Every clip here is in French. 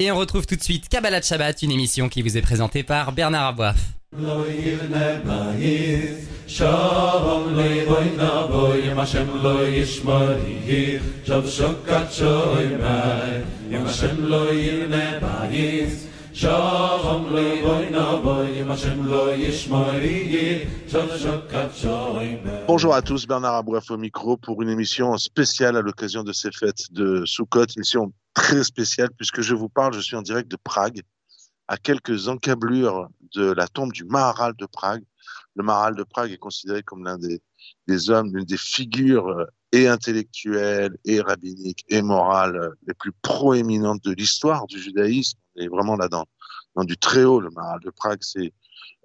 Et on retrouve tout de suite Kabbalah Shabbat, une émission qui vous est présentée par Bernard Aboif. Bonjour à tous, Bernard Abouaf au micro pour une émission spéciale à l'occasion de ces fêtes de Sukkot, émission très spéciale puisque je vous parle, je suis en direct de Prague, à quelques encablures de la tombe du Maharal de Prague. Le Maharal de Prague est considéré comme l'un des, hommes, l'une des figures euh, et intellectuelles et rabbiniques et morales euh, les plus proéminentes de l'histoire du judaïsme. Et vraiment là dans, dans du très haut, le Maharal de Prague, c'est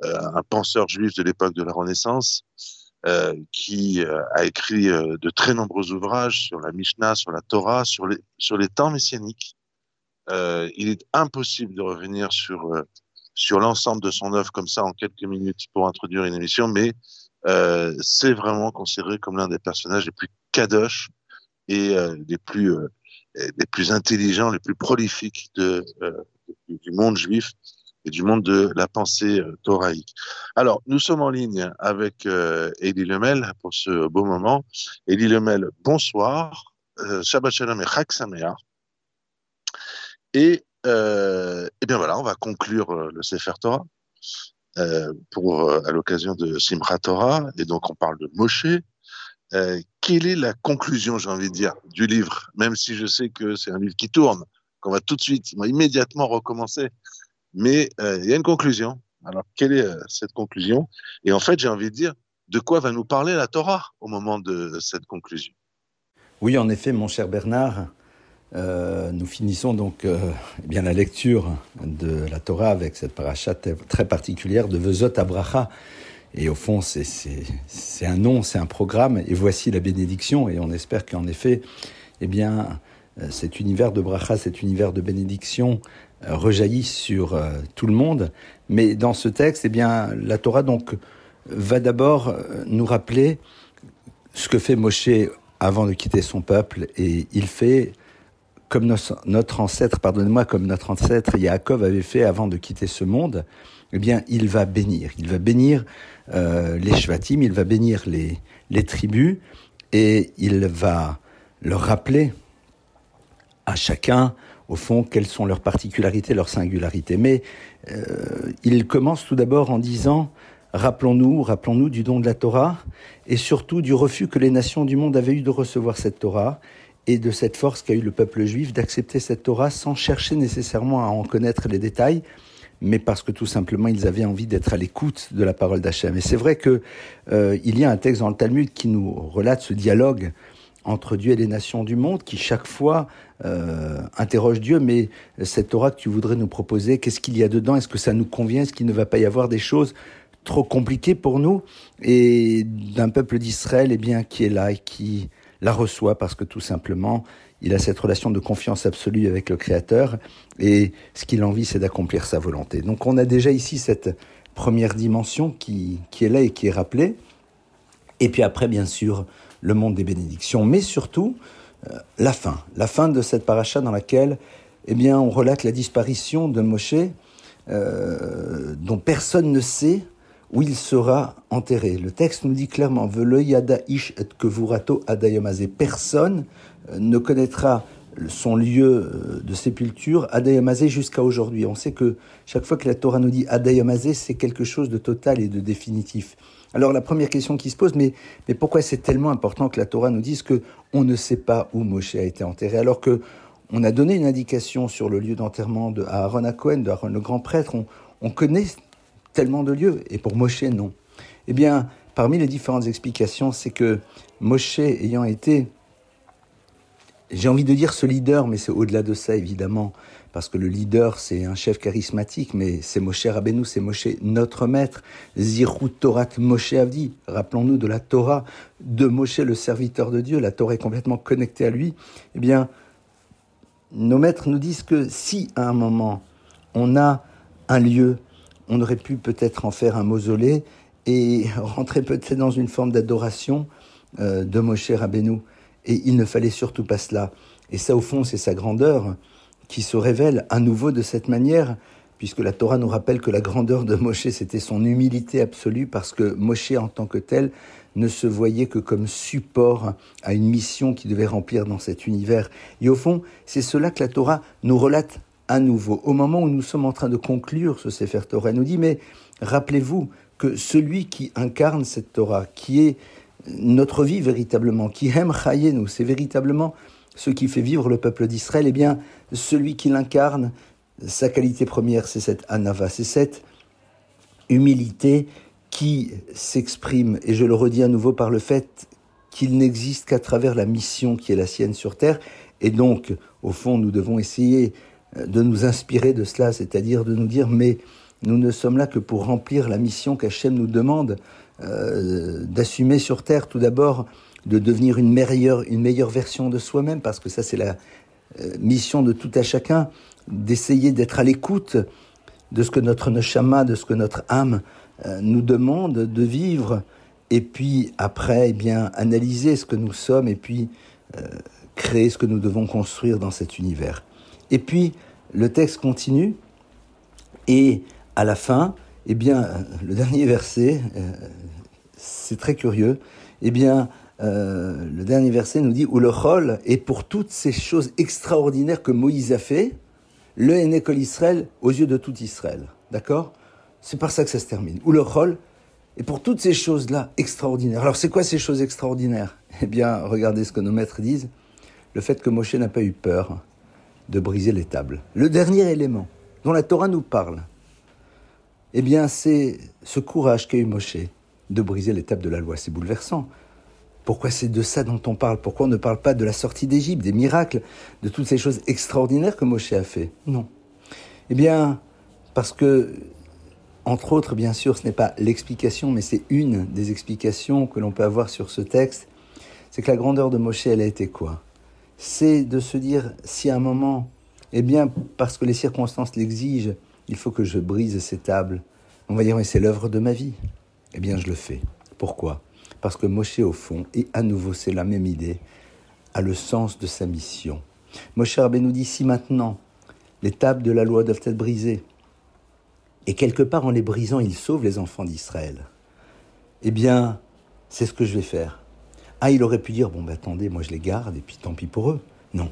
euh, un penseur juif de l'époque de la Renaissance. Euh, qui euh, a écrit euh, de très nombreux ouvrages sur la Mishnah, sur la Torah, sur les, sur les temps messianiques. il est impossible de revenir sur, sur l'ensemble de son œuvre comme ça en quelques minutes pour introduire une émission, mais c'est vraiment considéré comme l'un des personnages les plus kadosh et les, plus, les plus intelligents, les plus prolifiques du monde juif du monde de la pensée euh, thoraïque. Alors, nous sommes en ligne avec euh, Elie Lemel pour ce beau moment. Elie Lemel, bonsoir. Euh, Shabbat Shalom et Chag Sameach. Et, euh, bien voilà, on va conclure le Sefer Torah pour, à l'occasion de Simchat Torah. Et donc, on parle de Moshe. quelle est la conclusion, j'ai envie de dire, du livre? Même si je sais que c'est un livre qui tourne, qu'on va tout de suite, immédiatement recommencer mais euh, il y a une conclusion. Alors, quelle est euh, cette conclusion? Et en fait, j'ai envie de dire, de quoi va nous parler la Torah au moment de cette conclusion? Oui, en effet, mon cher Bernard, euh, nous finissons donc eh bien la lecture de la Torah avec cette paracha très particulière de Vezot Abraha. Et au fond, c'est un nom, c'est un programme. Et voici la bénédiction. Et on espère qu'en effet, eh bien, cet univers de bracha, cet univers de bénédiction rejaillit sur euh, tout le monde. Mais dans ce texte, eh bien, la Torah donc va d'abord nous rappeler ce que fait Moshe avant de quitter son peuple, et il fait comme notre, ancêtre, pardonnez-moi, comme notre ancêtre Yaakov avait fait avant de quitter ce monde. Eh bien, il va bénir. Il va bénir les Shvatim, il va bénir les, les tribus, et il va leur rappeler à chacun, au fond, quelles sont leurs particularités, leurs singularités. Mais euh, il commence tout d'abord en disant, rappelons-nous, rappelons-nous du don de la Torah, et surtout du refus que les nations du monde avaient eu de recevoir cette Torah, et de cette force qu'a eu le peuple juif d'accepter cette Torah sans chercher nécessairement à en connaître les détails, mais parce que tout simplement ils avaient envie d'être à l'écoute de la parole d'Hachem. Et c'est vrai que euh, y a un texte dans le Talmud qui nous relate ce dialogue entre Dieu et les nations du monde, qui chaque fois euh, interroge Dieu, mais cette Torah que tu voudrais nous proposer, qu'est-ce qu'il y a dedans? Est-ce que ça nous convient? Est-ce qu'il ne va pas y avoir des choses trop compliquées pour nous? Et d'un peuple d'Israël, eh bien, qui est là et qui la reçoit parce que tout simplement, il a cette relation de confiance absolue avec le Créateur et ce qu'il envie, c'est d'accomplir sa volonté. Donc on a déjà ici cette première dimension qui, qui est là et qui est rappelée. Et puis après, bien sûr, le monde des bénédictions, mais surtout euh, la fin, la fin de cette paracha dans laquelle eh bien, on relate la disparition de Moshe, euh, dont personne ne sait où il sera enterré. Le texte nous dit clairement ish et kevurato. Personne euh, ne connaîtra son lieu de sépulture, Adayamazé, jusqu'à aujourd'hui. On sait que chaque fois que la Torah nous dit Adayamazé, c'est quelque chose de total et de définitif. Alors la première question qui se pose, mais, pourquoi c'est tellement important que la Torah nous dise que on ne sait pas où Moshe a été enterré, alors que on a donné une indication sur le lieu d'enterrement de Aaron à Cohen, de le grand prêtre, on, on connaît tellement de lieux, et pour Moshe, non. Eh bien, parmi les différentes explications, c'est que Moshe ayant été j'ai envie de dire ce leader, mais c'est au-delà de ça, évidemment, parce que le leader, c'est un chef charismatique, mais c'est Moshe Rabbeinu, c'est Moshe notre maître, Zirut Torah Moshe Avdi, rappelons-nous de la Torah de Moshe, le serviteur de Dieu, la Torah est complètement connectée à lui, eh bien, nos maîtres nous disent que si, à un moment, on a un lieu, on aurait pu peut-être en faire un mausolée et rentrer peut-être dans une forme d'adoration euh, de Moshe Rabbeinu. Et il ne fallait surtout pas cela. Et ça, au fond, c'est sa grandeur qui se révèle à nouveau de cette manière, puisque la Torah nous rappelle que la grandeur de Moshe, c'était son humilité absolue, parce que Moshe en tant que tel ne se voyait que comme support à une mission qu'il devait remplir dans cet univers. Et au fond, c'est cela que la Torah nous relate à nouveau. Au moment où nous sommes en train de conclure ce Sefer Torah, elle nous dit, mais rappelez-vous que celui qui incarne cette Torah, qui est notre vie véritablement, qui aime nous, c'est véritablement ce qui fait vivre le peuple d'Israël, eh bien, celui qui l'incarne, sa qualité première, c'est cette anava, c'est cette humilité qui s'exprime, et je le redis à nouveau par le fait qu'il n'existe qu'à travers la mission qui est la sienne sur Terre, et donc, au fond, nous devons essayer euh, de nous inspirer de cela, c'est-à-dire de nous dire, mais nous ne sommes là que pour remplir la mission qu'Hachem nous demande euh, d'assumer sur Terre, tout d'abord, de devenir une meilleure, une meilleure version de soi-même, parce que ça c'est la euh, mission de tout à chacun, d'essayer d'être à l'écoute de ce que notre neshama, de ce que notre âme euh, nous demande de vivre, et puis après, eh bien, analyser ce que nous sommes, et puis euh, créer ce que nous devons construire dans cet univers. Et puis, le texte continue, et à la fin, eh bien, le dernier verset, c'est très curieux, eh bien, euh, le dernier verset nous dit où le rôle est pour toutes ces choses extraordinaires que Moïse a fait, le Hénécole Israël aux yeux de tout Israël. D'accord? C'est par ça que ça se termine. Où le rôle est pour toutes ces choses-là extraordinaires. Alors c'est quoi ces choses extraordinaires? Eh bien, regardez ce que nos maîtres disent. Le fait que Moshe n'a pas eu peur de briser les tables. Le dernier élément dont la Torah nous parle, eh bien, c'est ce courage qu'a eu Moshe de briser les tables de la loi. C'est bouleversant. Pourquoi c'est de ça dont on parle? Pourquoi on ne parle pas de la sortie d'Égypte, des miracles, de toutes ces choses extraordinaires que Moshe a fait? Non. Eh bien, parce que, entre autres, bien sûr, ce n'est pas l'explication, mais c'est une des explications que l'on peut avoir sur ce texte, c'est que la grandeur de Moshe, elle a été quoi? C'est de se dire, si à un moment, eh bien, parce que les circonstances l'exigent, il faut que je brise ces tables. On va dire, mais c'est l'œuvre de ma vie. Eh bien, je le fais. Pourquoi? Parce que Moshe, au fond, et à nouveau c'est la même idée, a le sens de sa mission. Moshe nous dit si maintenant les tables de la loi doivent être brisées, et quelque part en les brisant, il sauve les enfants d'Israël, eh bien, c'est ce que je vais faire. Ah, il aurait pu dire, bon, ben attendez, moi je les garde, et puis tant pis pour eux. Non.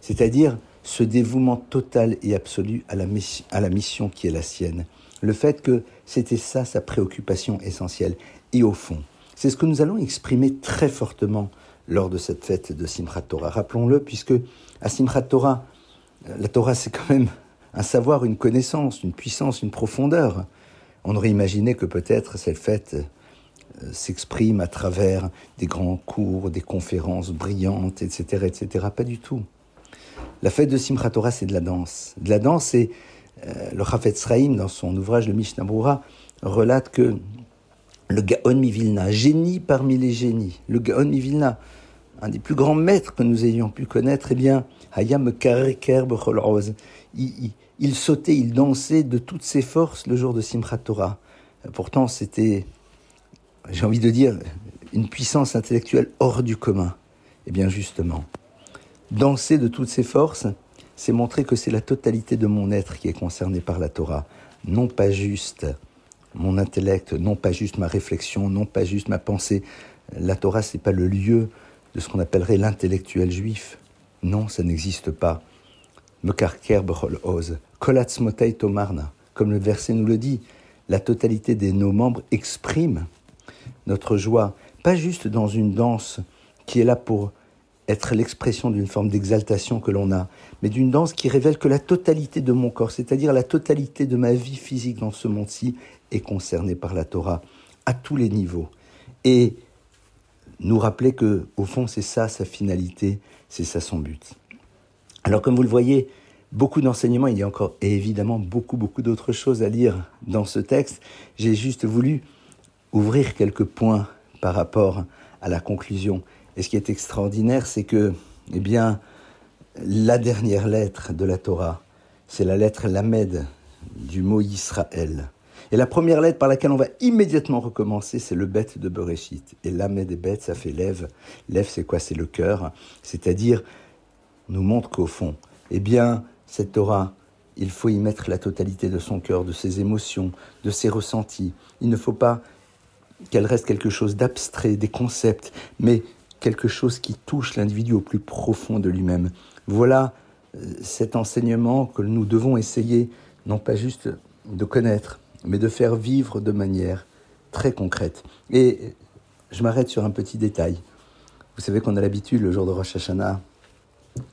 C'est-à-dire ce dévouement total et absolu à la mission qui est la sienne. Le fait que c'était ça sa préoccupation essentielle. Et au fond, c'est ce que nous allons exprimer très fortement lors de cette fête de Simchat Torah. Rappelons-le, puisque à Simchat Torah, euh, la Torah c'est quand même un savoir, une connaissance, une puissance, une profondeur. On aurait imaginé que peut-être cette fête euh, s'exprime à travers des grands cours, des conférences brillantes, etc., etc. Pas du tout. La fête de Simchat Torah, c'est de la danse. De la danse, et euh, le Chafetz Sraïm, dans son ouvrage Le Mishnah relate que le Gaon Mivilna, génie parmi les génies, le Gaon Mivilna, un des plus grands maîtres que nous ayons pu connaître, eh bien, Hayam il, il sautait, il dansait de toutes ses forces le jour de Simchat Torah. Pourtant, c'était, j'ai envie de dire, une puissance intellectuelle hors du commun. Eh bien, justement, danser de toutes ses forces, c'est montrer que c'est la totalité de mon être qui est concernée par la Torah, non pas juste mon intellect, non pas juste ma réflexion, non pas juste ma pensée. La Torah, c'est pas le lieu de ce qu'on appellerait l'intellectuel juif. Non, ça n'existe pas. Mekarker oz, kolatzmotei tomarna. Comme le verset nous le dit, la totalité de nos membres exprime notre joie, pas juste dans une danse qui est là pour être l'expression d'une forme d'exaltation que l'on a, mais d'une danse qui révèle que la totalité de mon corps, c'est-à-dire la totalité de ma vie physique dans ce monde-ci, est concernée par la Torah à tous les niveaux. Et nous rappeler que, au fond, c'est ça sa finalité, c'est ça son but. Alors, comme vous le voyez, beaucoup d'enseignements, il y a encore évidemment beaucoup, beaucoup d'autres choses à lire dans ce texte. J'ai juste voulu ouvrir quelques points par rapport à la conclusion. Et ce qui est extraordinaire, c'est que, eh bien, la dernière lettre de la Torah, c'est la lettre Lamed du mot Israël. Et la première lettre par laquelle on va immédiatement recommencer, c'est le bête de Bereshit. Et Lamed et bête, ça fait lève. Lève, c'est quoi? C'est le cœur. C'est-à-dire, nous montre qu'au fond, eh bien, Cette Torah, il faut y mettre la totalité de son cœur, de ses émotions, de ses ressentis. Il ne faut pas qu'elle reste quelque chose d'abstrait, des concepts, mais quelque chose qui touche l'individu au plus profond de lui-même. Voilà euh, cet enseignement que nous devons essayer, non pas juste de connaître, mais de faire vivre de manière très concrète. Et je m'arrête sur un petit détail. Vous savez qu'on a l'habitude, le jour de Rosh Hashanah,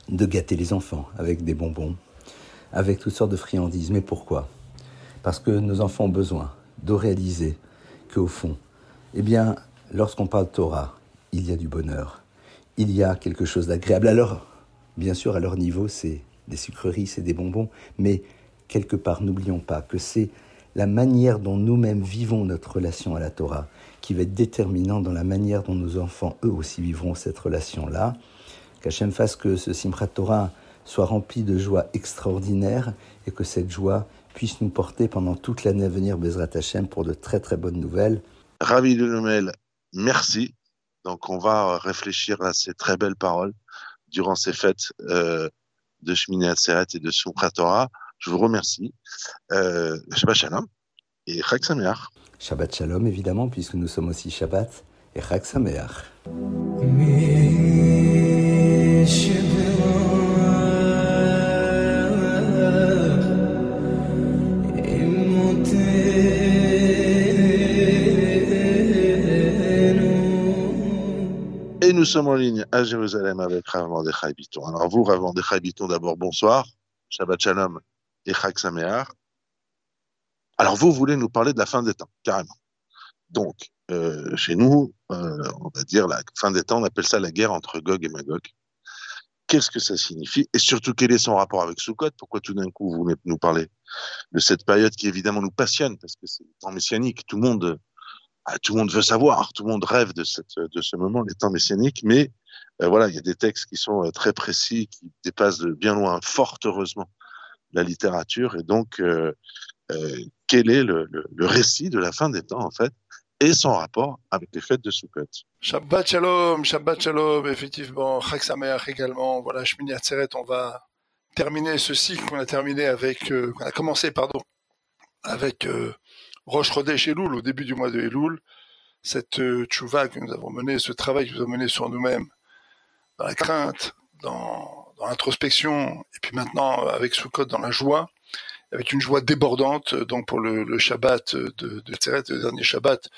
de gâter les enfants avec des bonbons, avec toutes sortes de friandises. Mais pourquoi? Parce que nos enfants ont besoin de réaliser qu'au fond, eh bien, lorsqu'on parle Torah, il y a du bonheur, il y a quelque chose d'agréable. Alors, bien sûr, à leur niveau, c'est des sucreries, c'est des bonbons, mais quelque part, n'oublions pas que c'est la manière dont nous-mêmes vivons notre relation à la Torah qui va être déterminant dans la manière dont nos enfants, eux aussi, vivront cette relation-là. Qu'Hachem fasse que ce Simchat Torah soit rempli de joie extraordinaire et que cette joie puisse nous porter pendant toute l'année à venir, Bezrat Hachem, pour de très très bonnes nouvelles. Ravi de Noël, merci. Donc on va réfléchir à ces très belles paroles durant ces fêtes euh, de Shmini Atzeret et de Torah. Je vous remercie. Euh, Shabbat Shalom et Chag Sameach. Shabbat Shalom, évidemment, puisque nous sommes aussi Shabbat et Chag Sameach. Sommes en ligne à Jérusalem avec Rav Mordechai Biton. Alors vous, Rav Mordechai Biton, d'abord bonsoir, Shabbat Shalom et Chag Sameach. Alors vous voulez nous parler de la fin des temps, carrément. Donc, euh, chez nous, euh, on va dire la fin des temps, on appelle ça la guerre entre Gog et Magog. Qu'est-ce que ça signifie? Et surtout, quel est son rapport avec Sukkot? Pourquoi tout d'un coup, vous venez nous parler de cette période qui évidemment nous passionne, parce que c'est le temps messianique, tout le monde, ah, tout le monde veut savoir, tout le monde rêve de, cette, de ce moment, les temps messianiques, mais euh, voilà, il y a des textes qui sont euh, très précis, qui dépassent de bien loin, fort heureusement, la littérature, et donc, euh, quel est le, le, récit de la fin des temps, en fait et son rapport avec les fêtes de Sukkot? Shabbat Shalom, Shabbat Shalom, effectivement, Chag Sameach également. Voilà, Shmini Atzeret, on va terminer ce cycle qu'on a terminé avec, qu'on a commencé, pardon, avec euh, Rosh Chodesh Elul, au début du mois de Elul. Cette euh, tchouva que nous avons mené, ce travail que nous avons mené sur nous-mêmes, dans la crainte, dans, l'introspection, et puis maintenant avec Sukkot dans la joie, avec une joie débordante, donc pour le, Shabbat de, de le dernier Shabbat,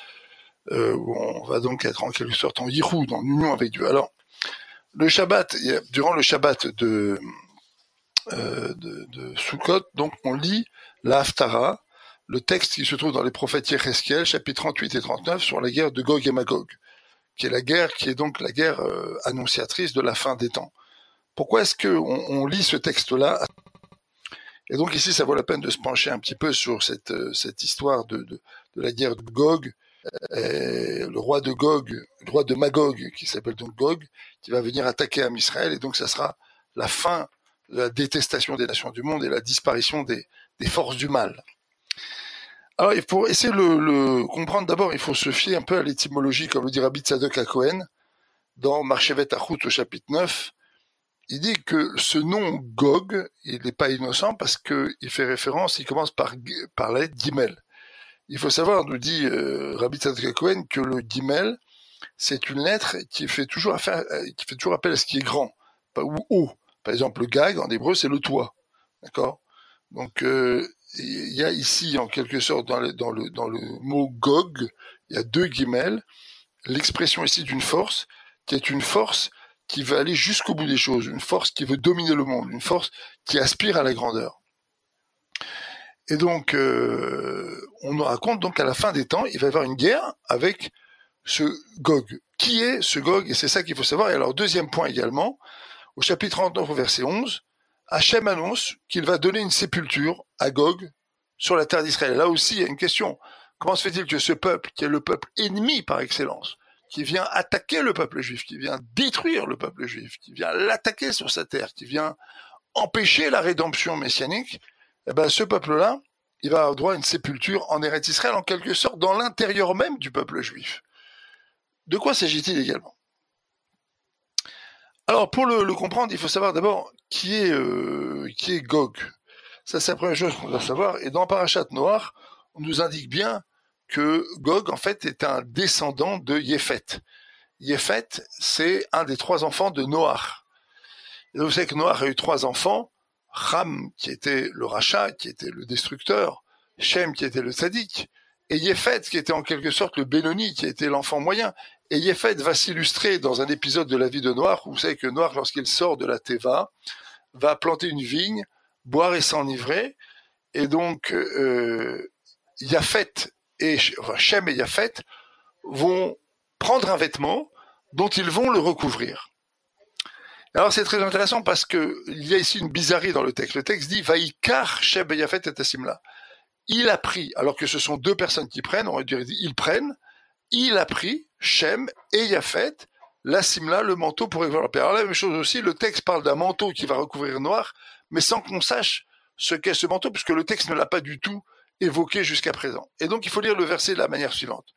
euh, où on va donc être en quelque sorte en Yirou, dans l'union avec Dieu. Alors, le Shabbat, durant le Shabbat de, euh, Sukkot, donc on lit la Haftara, le texte qui se trouve dans les prophètes Yecheskel, chapitres 38 et 39, sur la guerre de Gog et Magog, qui est la guerre qui est donc la guerre euh, annonciatrice de la fin des temps. Pourquoi est-ce que on, lit ce texte-là? Et donc ici, ça vaut la peine de se pencher un petit peu sur cette, cette histoire de, la guerre de Gog, le roi de Gog, le roi de Magog, qui s'appelle donc Gog, qui va venir attaquer à Israël, et donc ça sera la fin de la détestation des nations du monde et la disparition des forces du mal. Alors, faut essayer de le, le comprendre d'abord, il faut se fier un peu à l'étymologie, comme le dit Rabbi Tzadok à dans Marchevet Achut au chapitre 9, il dit que ce nom Gog, il n'est pas innocent parce que il fait référence, il commence par, par la lettre Gimel. Il faut savoir, nous dit euh, Rabbi Tzadok Cohen, que le Gimel, c'est une lettre qui fait toujours affaire, qui fait toujours appel à ce qui est grand, ou haut. Par exemple, le gag en hébreu, c'est le toit, d'accord? Donc euh, il y a ici, en quelque sorte, dans le, dans le, dans le mot Gog, il y a deux Gimel. L'expression ici d'une force, qui est une force qui veut aller jusqu'au bout des choses, une force qui veut dominer le monde, une force qui aspire à la grandeur. Et donc, euh, on nous raconte donc à la fin des temps, il va y avoir une guerre avec ce Gog. Qui est ce Gog? Et c'est ça qu'il faut savoir. Et alors, deuxième point également, au chapitre 39, verset 11, Hachem annonce qu'il va donner une sépulture à Gog sur la terre d'Israël. Là aussi, il y a une question. Comment se fait-il que ce peuple, qui est le peuple ennemi par excellence, qui vient attaquer le peuple juif, qui vient détruire le peuple juif, qui vient l'attaquer sur sa terre, qui vient empêcher la rédemption messianique, eh ben, ce peuple-là, il va avoir droit à une sépulture en Eretz Israël, en quelque sorte, dans l'intérieur même du peuple juif. De quoi s'agit-il également? Alors pour le, comprendre, il faut savoir d'abord qui est euh, qui est Gog. Ça c'est la première chose qu'on doit savoir. Et dans Parashat Noir, on nous indique bien que Gog en fait est un descendant de Yefet. Yefet, c'est un des trois enfants de Noach. Et vous savez que Noach a eu trois enfants. Ram, qui était le rachat, qui était le destructeur. Shem, qui était le sadique. Et Yefet, qui était en quelque sorte le Benoni, qui était l'enfant moyen. Et Yefet va s'illustrer dans un épisode de la vie de Noir, où vous savez que Noir, lorsqu'il sort de la Teva, va planter une vigne, boire et s'enivrer. Et donc, euh, Yafet et enfin, Shem et Yafet vont prendre un vêtement dont ils vont le recouvrir. Alors c'est très intéressant parce que il y a ici une bizarrerie dans le texte. Le texte dit Vaikar Shem et Yafet et. Il a pris, alors que ce sont deux personnes qui prennent, on va dire ils prennent, il a pris Shem et Yafet, la simla, le manteau pour recouvrir leur père. Alors la même chose aussi, le texte parle d'un manteau qui va recouvrir noir, mais sans qu'on sache ce qu'est ce manteau, puisque le texte ne l'a pas du tout évoqué jusqu'à présent. Et donc il faut lire le verset de la manière suivante.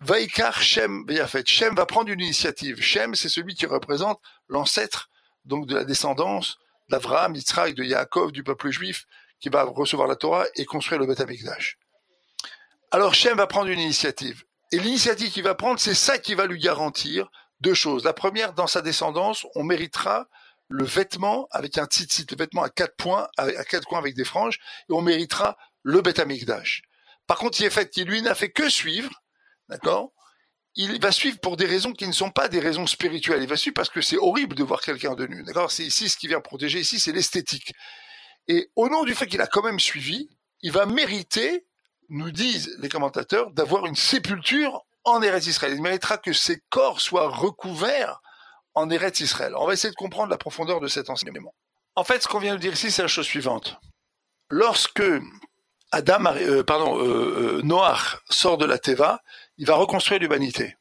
Vaikar Shem Yafet. Shem va prendre une initiative. Shem, c'est celui qui représente l'ancêtre donc de la descendance d'Avraham, d'Israël, de Yaakov, du peuple juif, qui va recevoir la Torah et construire le Beth Amikdash. Alors Shem va prendre une initiative. Et l'initiative qu'il va prendre, c'est ça qui va lui garantir deux choses. La première, dans sa descendance, on méritera le vêtement avec un tzitzit, le vêtement à quatre points, à quatre coins avec des franges, et on méritera le Beth Amikdash. Par contre, il est fait qui lui n'a fait que suivre, d'accord? Il va suivre pour des raisons qui ne sont pas des raisons spirituelles. Il va suivre parce que c'est horrible de voir quelqu'un de nu, d'accord? C'est ici ce qui vient protéger. Ici, c'est l'esthétique. Et au nom du fait qu'il a quand même suivi, il va mériter nous disent les commentateurs, d'avoir une sépulture en Eretz Israël. Il méritera que ses corps soient recouverts en Eretz Israël. On va essayer de comprendre la profondeur de cet enseignement. En fait, ce qu'on vient de dire ici, c'est la chose suivante. Lorsque Adam, euh, euh, euh, sort de la Teva, il va reconstruire l'humanité.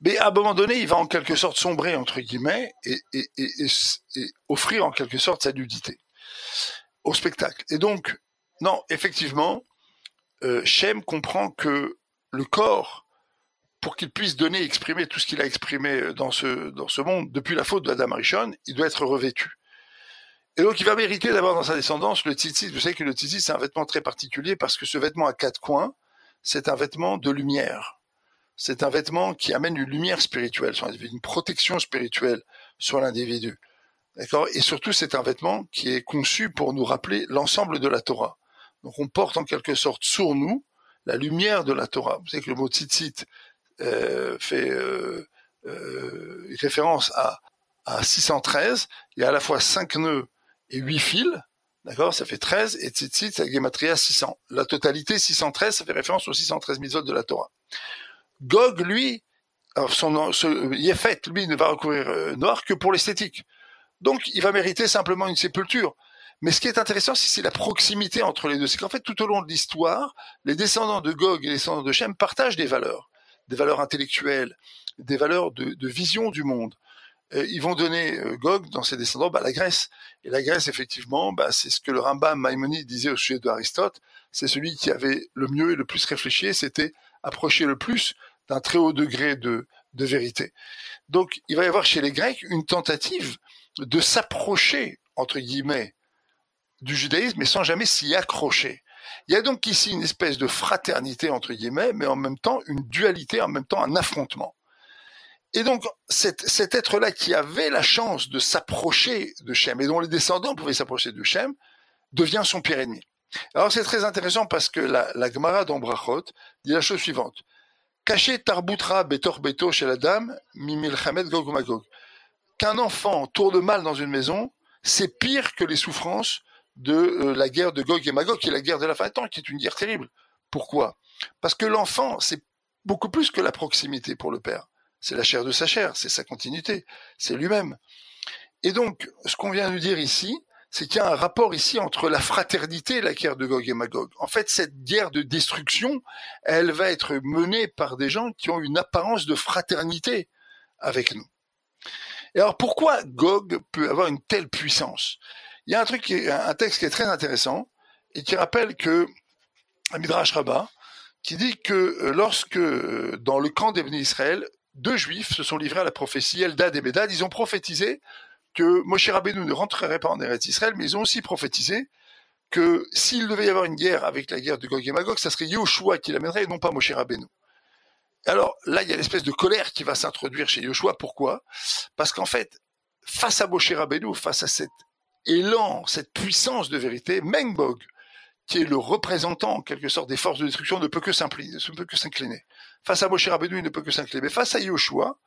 Mais à un moment donné, il va en quelque sorte sombrer, entre guillemets, et, et offrir en quelque sorte sa nudité au spectacle. Et donc, non, effectivement, euh, Shem comprend que le corps, pour qu'il puisse donner, exprimer tout ce qu'il a exprimé dans ce, dans ce monde depuis la faute de Adam Arishon, il doit être revêtu. Et donc, il va mériter d'avoir dans sa descendance le tzitzit. Vous savez que le tzitzit, c'est un vêtement très particulier parce que ce vêtement à quatre coins, c'est un vêtement de lumière. C'est un vêtement qui amène une lumière spirituelle sur une protection spirituelle sur l'individu. Et surtout, c'est un vêtement qui est conçu pour nous rappeler l'ensemble de la Torah. Donc on porte en quelque sorte sur nous la lumière de la Torah. Vous savez que le mot tzitzit euh, fait euh, euh, référence à, à 613. Il y a à la fois 5 nœuds et 8 fils. D'accord? Ça fait 13. Et tzitzit, c'est Gematria 600. La totalité, 613, ça fait référence aux 613 mitzvot de la Torah. Gog, lui, alors son, ce, Yefet, lui, ne va recourir noir que pour l'esthétique. Donc, il va mériter simplement une sépulture. Mais ce qui est intéressant, c'est la proximité entre les deux. C'est qu'en fait, tout au long de l'histoire, les descendants de Gog et les descendants de Shem partagent des valeurs, des valeurs intellectuelles, des valeurs de, vision du monde. ils vont donner euh, Gog dans ses descendants bah, la Grèce. Et la Grèce, effectivement, bah, c'est ce que le Rambam Maïmonide disait au sujet d'Aristote. C'est celui qui avait le mieux et le plus réfléchi. C'était approcher le plus d'un très haut degré de, de vérité. Donc, il va y avoir chez les Grecs une tentative de s'approcher, entre guillemets, du judaïsme, mais sans jamais s'y accrocher. Il y a donc ici une espèce de fraternité, entre guillemets, mais en même temps une dualité, en même temps un affrontement. Et donc, cet, être-là qui avait la chance de s'approcher de Shem, et dont les descendants pouvaient s'approcher de Shem, devient son pire ennemi. Alors c'est très intéressant parce que la, la Gemara d'Ombrachot dit la chose suivante. Caché tarbutra betor beto chez la dame, mimilchamed gog Qu'un enfant tourne mal dans une maison, c'est pire que les souffrances de euh, la guerre de Gog et Magog, qui est la guerre de la fin des temps, qui est une guerre terrible. Pourquoi? Parce que l'enfant, c'est beaucoup plus que la proximité pour le père. C'est la chair de sa chair, c'est sa continuité, c'est lui-même. Et donc, ce qu'on vient de dire ici, c'est qu'il y a un rapport ici entre la fraternité et la guerre de Gog et Magog. En fait, cette guerre de destruction, elle va être menée par des gens qui ont une apparence de fraternité avec nous. Et alors pourquoi Gog peut avoir une telle puissance? Il y a un truc, qui un texte qui est très intéressant et qui rappelle que Midrash Rabbah qui dit que euh, lorsque euh, dans le camp des Israël, deux juifs se sont livrés à la prophétie, Eldad et Bedad. Ils ont prophétisé que Moshe Rabbeinu ne rentrerait pas en Eretz Israël, mais ils ont aussi prophétisé que s'il devait y avoir une guerre avec la guerre de Gog et Magog, ça serait Yoshua qui l'amènerait et non pas Moshe Rabbeinu. Alors là, il y a l'espèce de colère qui va s'introduire chez Yoshua. Pourquoi? Parce qu'en fait, face à Moshe Rabbeinu, face à cet élan, cette puissance de vérité, Mengbog, qui est le représentant en quelque sorte des forces de destruction, ne peut que s'incliner. Face à Moshe Rabbeinu, il ne peut que s'incliner. Mais face à Yoshua,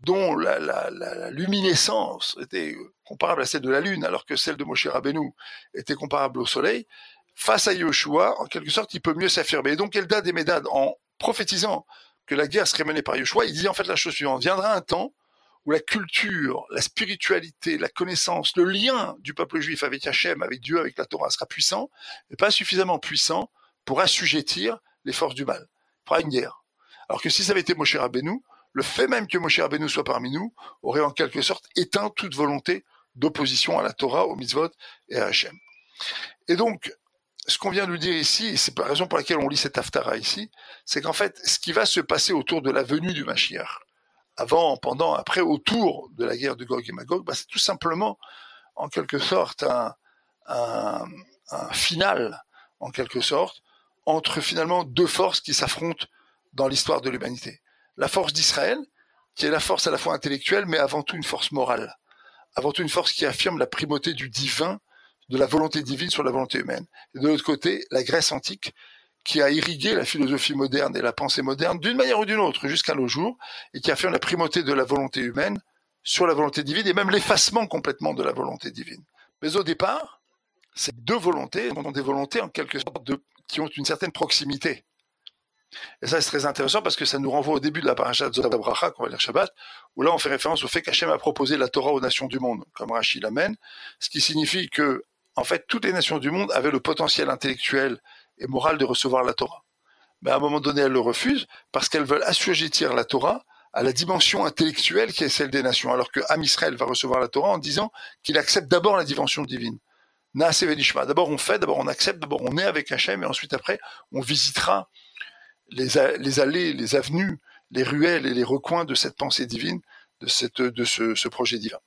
dont la, luminescence était comparable à celle de la lune, alors que celle de Moshe Rabbeinu était comparable au soleil, face à Yoshua, en quelque sorte, il peut mieux s'affirmer. Et donc Eldad et Medad, en prophétisant que la guerre serait menée par Yoshua, il dit en fait la chose suivante, viendra un temps où la culture, la spiritualité, la connaissance, le lien du peuple juif avec Hachem, avec Dieu, avec la Torah sera puissant, mais pas suffisamment puissant pour assujettir les forces du mal. Il fera une guerre. Alors que si ça avait été Moshe Rabbeinu, le fait même que Moshe Rabbeinu soit parmi nous aurait en quelque sorte éteint toute volonté d'opposition à la Torah, au mitzvot et à Hachem. Et donc, ce qu'on vient de dire ici, et c'est la raison pour laquelle on lit cet Haftara ici, c'est qu'en fait, ce qui va se passer autour de la venue du Mashiach, avant, pendant, après, autour de la guerre de Gog et Magog, bah, c'est tout simplement, en quelque sorte, un, un, un, final, en quelque sorte, entre finalement deux forces qui s'affrontent dans l'histoire de l'humanité. La force d'Israël, qui est la force à la fois intellectuelle, mais avant tout une force morale. Avant tout une force qui affirme la primauté du divin, de la volonté divine sur la volonté humaine. Et de l'autre côté, la Grèce antique, qui a irrigué la philosophie moderne et la pensée moderne d'une manière ou d'une autre jusqu'à nos jours, et qui a fait la primauté de la volonté humaine sur la volonté divine, et même l'effacement complètement de la volonté divine. Mais au départ, ces deux volontés sont des volontés en quelque sorte de, qui ont une certaine proximité. Et ça, c'est très intéressant parce que ça nous renvoie au début de la paracha de Zotabracha, qu'on va lire Shabbat, où là, on fait référence au fait qu'Hachem a proposé la Torah aux nations du monde, comme Rachid l'amène, ce qui signifie que, en fait, toutes les nations du monde avaient le potentiel intellectuel et moral de recevoir la Torah. Mais à un moment donné, elles le refusent parce qu'elles veulent assujettir la Torah à la dimension intellectuelle qui est celle des nations, alors que Am Israël va recevoir la Torah en disant qu'il accepte d'abord la dimension divine. D'abord on fait, d'abord on accepte, d'abord on est avec Hachem, et ensuite après on visitera les, allées, les avenues, les ruelles et les recoins de cette pensée divine, de, ce projet divin.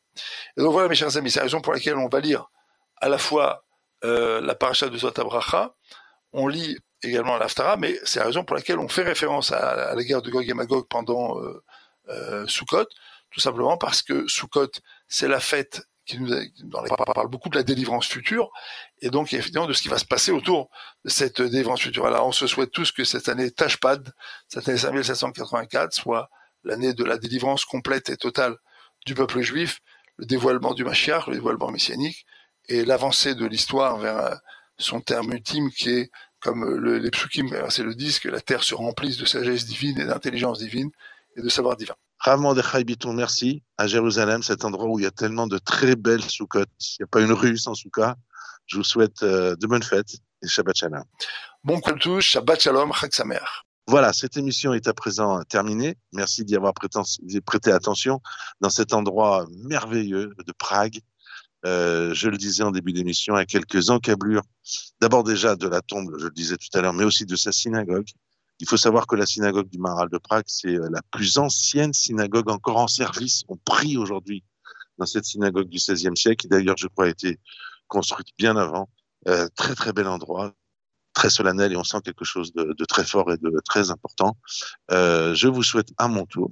Et donc voilà mes chers amis, c'est la raison pour laquelle on va lire à la fois euh, la paracha de Zotabracha, on lit également l'Aftara, mais c'est la raison pour laquelle on fait référence à, la guerre de Gog et Magog pendant euh, euh, Sukkot, tout simplement parce que Sukkot, c'est la fête qui nous dans les parle beaucoup de la délivrance future, et donc évidemment de ce qui va se passer autour de cette délivrance future. Alors on se souhaite tous que cette année Tashpad, cette année 5784, soit l'année de la délivrance complète et totale du peuple juif, le dévoilement du Mashiach, le dévoilement messianique, et l'avancée de l'histoire vers son terme ultime qui est, comme le, les psukim, c'est le disque, que la terre se remplisse de sagesse divine et d'intelligence divine et de savoir divin. Rav Mordechai Biton, merci. À Jérusalem, cet endroit où il y a tellement de très belles soukottes. Il n'y a pas une rue sans souka. Je vous souhaite euh, de bonnes fêtes et Shabbat Shalom. Bon tous, Shabbat Shalom, Chag. Voilà, cette émission est à présent terminée. Merci d'y avoir prêté attention dans cet endroit merveilleux de Prague. Euh, je le disais en début d'émission, à quelques encablures. D'abord déjà de la tombe, je le disais tout à l'heure, mais aussi de sa synagogue. Il faut savoir que la synagogue du Maral de Prague, c'est euh, la plus ancienne synagogue encore en service. On prie aujourd'hui dans cette synagogue du XVIe siècle, qui d'ailleurs, je crois, a été construite bien avant. Euh, très très bel endroit, très solennel, et on sent quelque chose de, de très fort et de très important. Euh, je vous souhaite à mon tour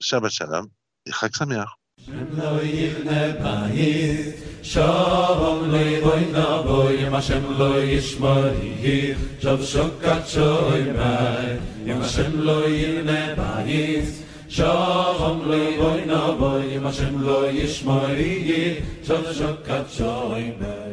Shabbat Shalom et Chag Sameach. Shem lo yivne bayis, shalom lo yivoy na boy, Hashem lo yishmorih, shav shokat shoy bay, Hashem lo yivne bayis, shalom lo yivoy na boy, Hashem lo yishmorih, shav shokat.